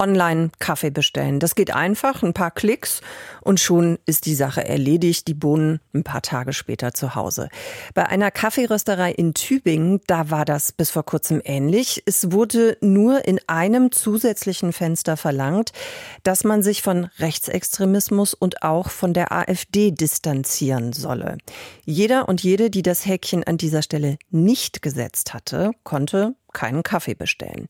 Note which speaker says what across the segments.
Speaker 1: online Kaffee bestellen. Das geht einfach, ein paar Klicks und schon ist die Sache erledigt, die Bohnen ein paar Tage später zu Hause. Bei einer Kaffeerösterei in Tübingen, da war das bis vor kurzem ähnlich. Es wurde nur in einem zusätzlichen Fenster verlangt, dass man sich von Rechtsextremismus und auch von der AfD distanzieren solle. Jeder und jede, die das Häkchen an dieser Stelle nicht gesetzt hatte, konnte keinen Kaffee bestellen.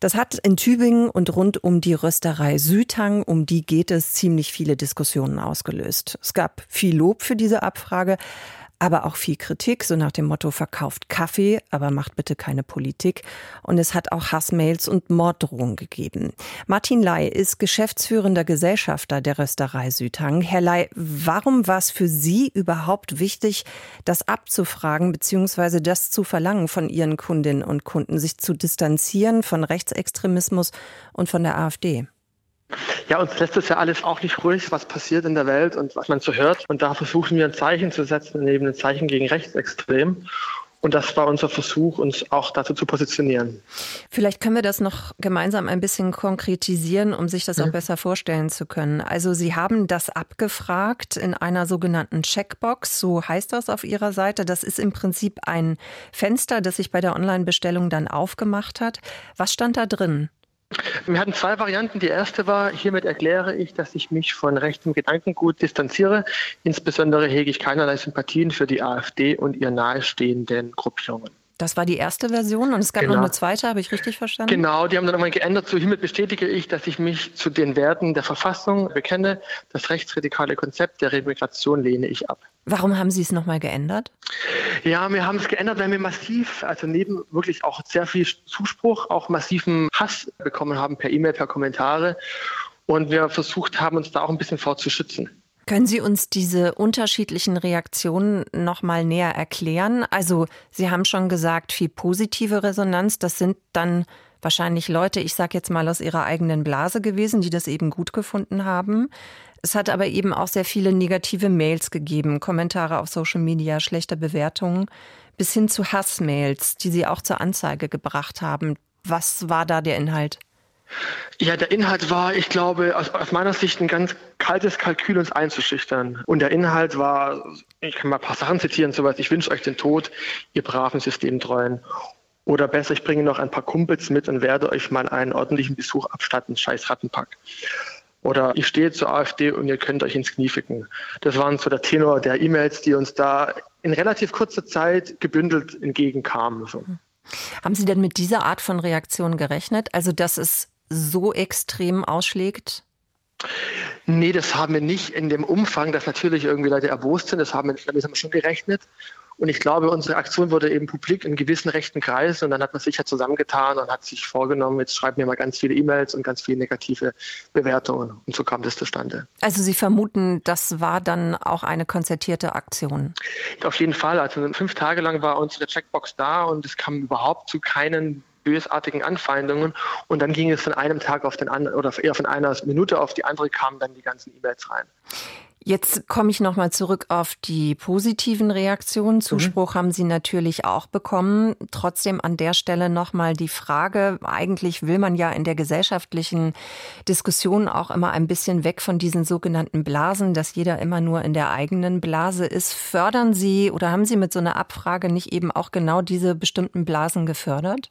Speaker 1: Das hat in Tübingen und rund um die Rösterei Südhang, um die geht es, ziemlich viele Diskussionen ausgelöst. Es gab viel Lob für diese Abfrage, aber auch viel Kritik, so nach dem Motto verkauft Kaffee, aber macht bitte keine Politik. Und es hat auch Hassmails und Morddrohungen gegeben. Martin Ley ist geschäftsführender Gesellschafter der Rösterei Südhang. Herr Ley, warum war es für Sie überhaupt wichtig, das abzufragen bzw. das zu verlangen von Ihren Kundinnen und Kunden, sich zu distanzieren von Rechtsextremismus und von der AfD?
Speaker 2: Ja, uns lässt es ja alles auch nicht ruhig, was passiert in der Welt und was man so hört. Und da versuchen wir ein Zeichen zu setzen, neben ein Zeichen gegen Rechtsextrem. Und das war unser Versuch, uns auch dazu zu positionieren.
Speaker 1: Vielleicht können wir das noch gemeinsam ein bisschen konkretisieren, um sich das auch mhm. besser vorstellen zu können. Also Sie haben das abgefragt in einer sogenannten Checkbox, so heißt das auf Ihrer Seite. Das ist im Prinzip ein Fenster, das sich bei der Online-Bestellung dann aufgemacht hat. Was stand da drin?
Speaker 2: Wir hatten zwei Varianten. Die erste war, hiermit erkläre ich, dass ich mich von rechtem Gedankengut distanziere. Insbesondere hege ich keinerlei Sympathien für die AfD und ihr nahestehenden Gruppierungen.
Speaker 1: Das war die erste Version und es gab genau. noch eine zweite, habe ich richtig verstanden?
Speaker 2: Genau, die haben dann nochmal geändert. So hiermit bestätige ich, dass ich mich zu den Werten der Verfassung bekenne. Das rechtsradikale Konzept der Remigration lehne ich ab.
Speaker 1: Warum haben Sie es nochmal geändert?
Speaker 2: Ja, wir haben es geändert, weil wir massiv, also neben wirklich auch sehr viel Zuspruch, auch massiven Hass bekommen haben per E-Mail, per Kommentare. Und wir versucht haben, uns da auch ein bisschen vorzuschützen.
Speaker 1: Können Sie uns diese unterschiedlichen Reaktionen noch mal näher erklären? Also, Sie haben schon gesagt, viel positive Resonanz, das sind dann wahrscheinlich Leute, ich sage jetzt mal aus ihrer eigenen Blase gewesen, die das eben gut gefunden haben. Es hat aber eben auch sehr viele negative Mails gegeben, Kommentare auf Social Media, schlechte Bewertungen, bis hin zu Hassmails, die Sie auch zur Anzeige gebracht haben. Was war da der Inhalt?
Speaker 2: Ja, der Inhalt war, ich glaube, aus, aus, meiner Sicht ein ganz kaltes Kalkül, uns einzuschüchtern. Und der Inhalt war, ich kann mal ein paar Sachen zitieren, sowas, ich wünsche euch den Tod, ihr braven Systemtreuen. Oder besser, ich bringe noch ein paar Kumpels mit und werde euch mal einen ordentlichen Besuch abstatten, scheiß Rattenpack. Oder ich stehe zur AfD und ihr könnt euch ins Knie ficken. Das waren so der Tenor der E-Mails, die uns da in relativ kurzer Zeit gebündelt entgegenkamen. So.
Speaker 1: Haben Sie denn mit dieser Art von Reaktion gerechnet? Also, dass es so extrem ausschlägt?
Speaker 2: Nee, das haben wir nicht in dem Umfang, dass natürlich irgendwie Leute erbost sind. Das haben wir, damit haben wir schon gerechnet. Und ich glaube, unsere Aktion wurde eben publik in gewissen rechten Kreisen und dann hat man sich ja zusammengetan und hat sich vorgenommen, jetzt schreiben wir mal ganz viele E-Mails und ganz viele negative Bewertungen. Und so kam das zustande.
Speaker 1: Also Sie vermuten, das war dann auch eine konzertierte Aktion?
Speaker 2: Auf jeden Fall. Also fünf Tage lang war unsere Checkbox da und es kam überhaupt zu keinen bösartigen Anfeindungen. Und dann ging es von einem Tag auf den anderen oder eher von einer Minute auf die andere kamen dann die ganzen E-Mails rein.
Speaker 1: Jetzt komme ich nochmal zurück auf die positiven Reaktionen. Zuspruch mhm. haben Sie natürlich auch bekommen. Trotzdem an der Stelle nochmal die Frage, eigentlich will man ja in der gesellschaftlichen Diskussion auch immer ein bisschen weg von diesen sogenannten Blasen, dass jeder immer nur in der eigenen Blase ist. Fördern Sie oder haben Sie mit so einer Abfrage nicht eben auch genau diese bestimmten Blasen gefördert?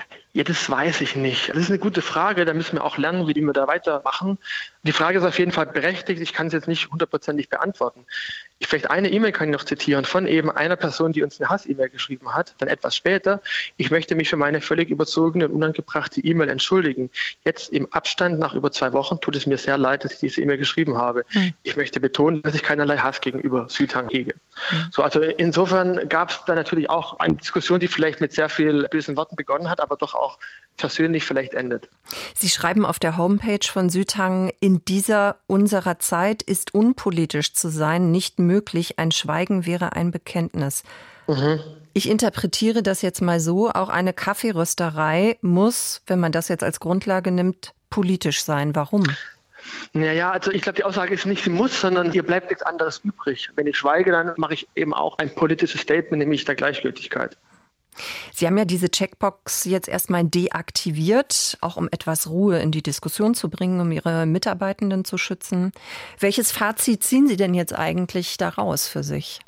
Speaker 2: Ja, das weiß ich nicht. Das ist eine gute Frage. Da müssen wir auch lernen, wie wir da weitermachen. Die Frage ist auf jeden Fall berechtigt. Ich kann es jetzt nicht hundertprozentig beantworten. Ich vielleicht eine E-Mail kann ich noch zitieren von eben einer Person, die uns eine Hass-E-Mail geschrieben hat. Dann etwas später. Ich möchte mich für meine völlig überzogene und unangebrachte E-Mail entschuldigen. Jetzt im Abstand nach über zwei Wochen tut es mir sehr leid, dass ich diese E-Mail geschrieben habe. Mhm. Ich möchte betonen, dass ich keinerlei Hass gegenüber Südhang hege. Mhm. So, also insofern gab es da natürlich auch eine Diskussion, die vielleicht mit sehr viel bösen Worten begonnen hat, aber doch auch persönlich vielleicht endet.
Speaker 1: Sie schreiben auf der Homepage von Südhang, in dieser unserer Zeit ist unpolitisch zu sein nicht möglich. Ein Schweigen wäre ein Bekenntnis. Mhm. Ich interpretiere das jetzt mal so, auch eine Kaffeerösterei muss, wenn man das jetzt als Grundlage nimmt, politisch sein. Warum?
Speaker 2: Naja, also ich glaube, die Aussage ist nicht, sie muss, sondern ihr bleibt nichts anderes übrig. Wenn ich schweige, dann mache ich eben auch ein politisches Statement, nämlich der Gleichgültigkeit.
Speaker 1: Sie haben ja diese Checkbox jetzt erstmal deaktiviert, auch um etwas Ruhe in die Diskussion zu bringen, um Ihre Mitarbeitenden zu schützen. Welches Fazit ziehen Sie denn jetzt eigentlich daraus für sich?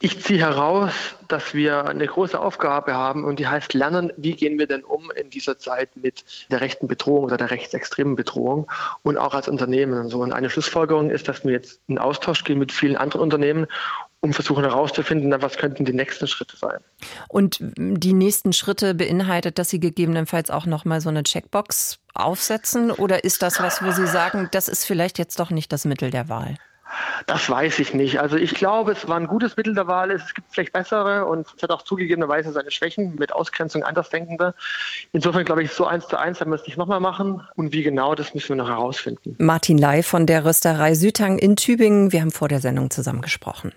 Speaker 2: Ich ziehe heraus, dass wir eine große Aufgabe haben und die heißt lernen, wie gehen wir denn um in dieser Zeit mit der rechten Bedrohung oder der rechtsextremen Bedrohung und auch als Unternehmen und so. Und eine Schlussfolgerung ist, dass wir jetzt in Austausch gehen mit vielen anderen Unternehmen um versuchen herauszufinden, was könnten die nächsten Schritte sein.
Speaker 1: Und die nächsten Schritte beinhaltet, dass Sie gegebenenfalls auch nochmal so eine Checkbox aufsetzen? Oder ist das was, wo Sie sagen, das ist vielleicht jetzt doch nicht das Mittel der Wahl?
Speaker 2: Das weiß ich nicht. Also ich glaube, es war ein gutes Mittel der Wahl. Es gibt vielleicht bessere und es hat auch zugegebenerweise seine Schwächen mit Ausgrenzung Andersdenkender. Insofern glaube ich, so eins zu eins haben wir es nicht nochmal machen. Und wie genau, das müssen wir noch herausfinden.
Speaker 1: Martin Lai von der Rösterei Sütang in Tübingen. Wir haben vor der Sendung zusammen gesprochen.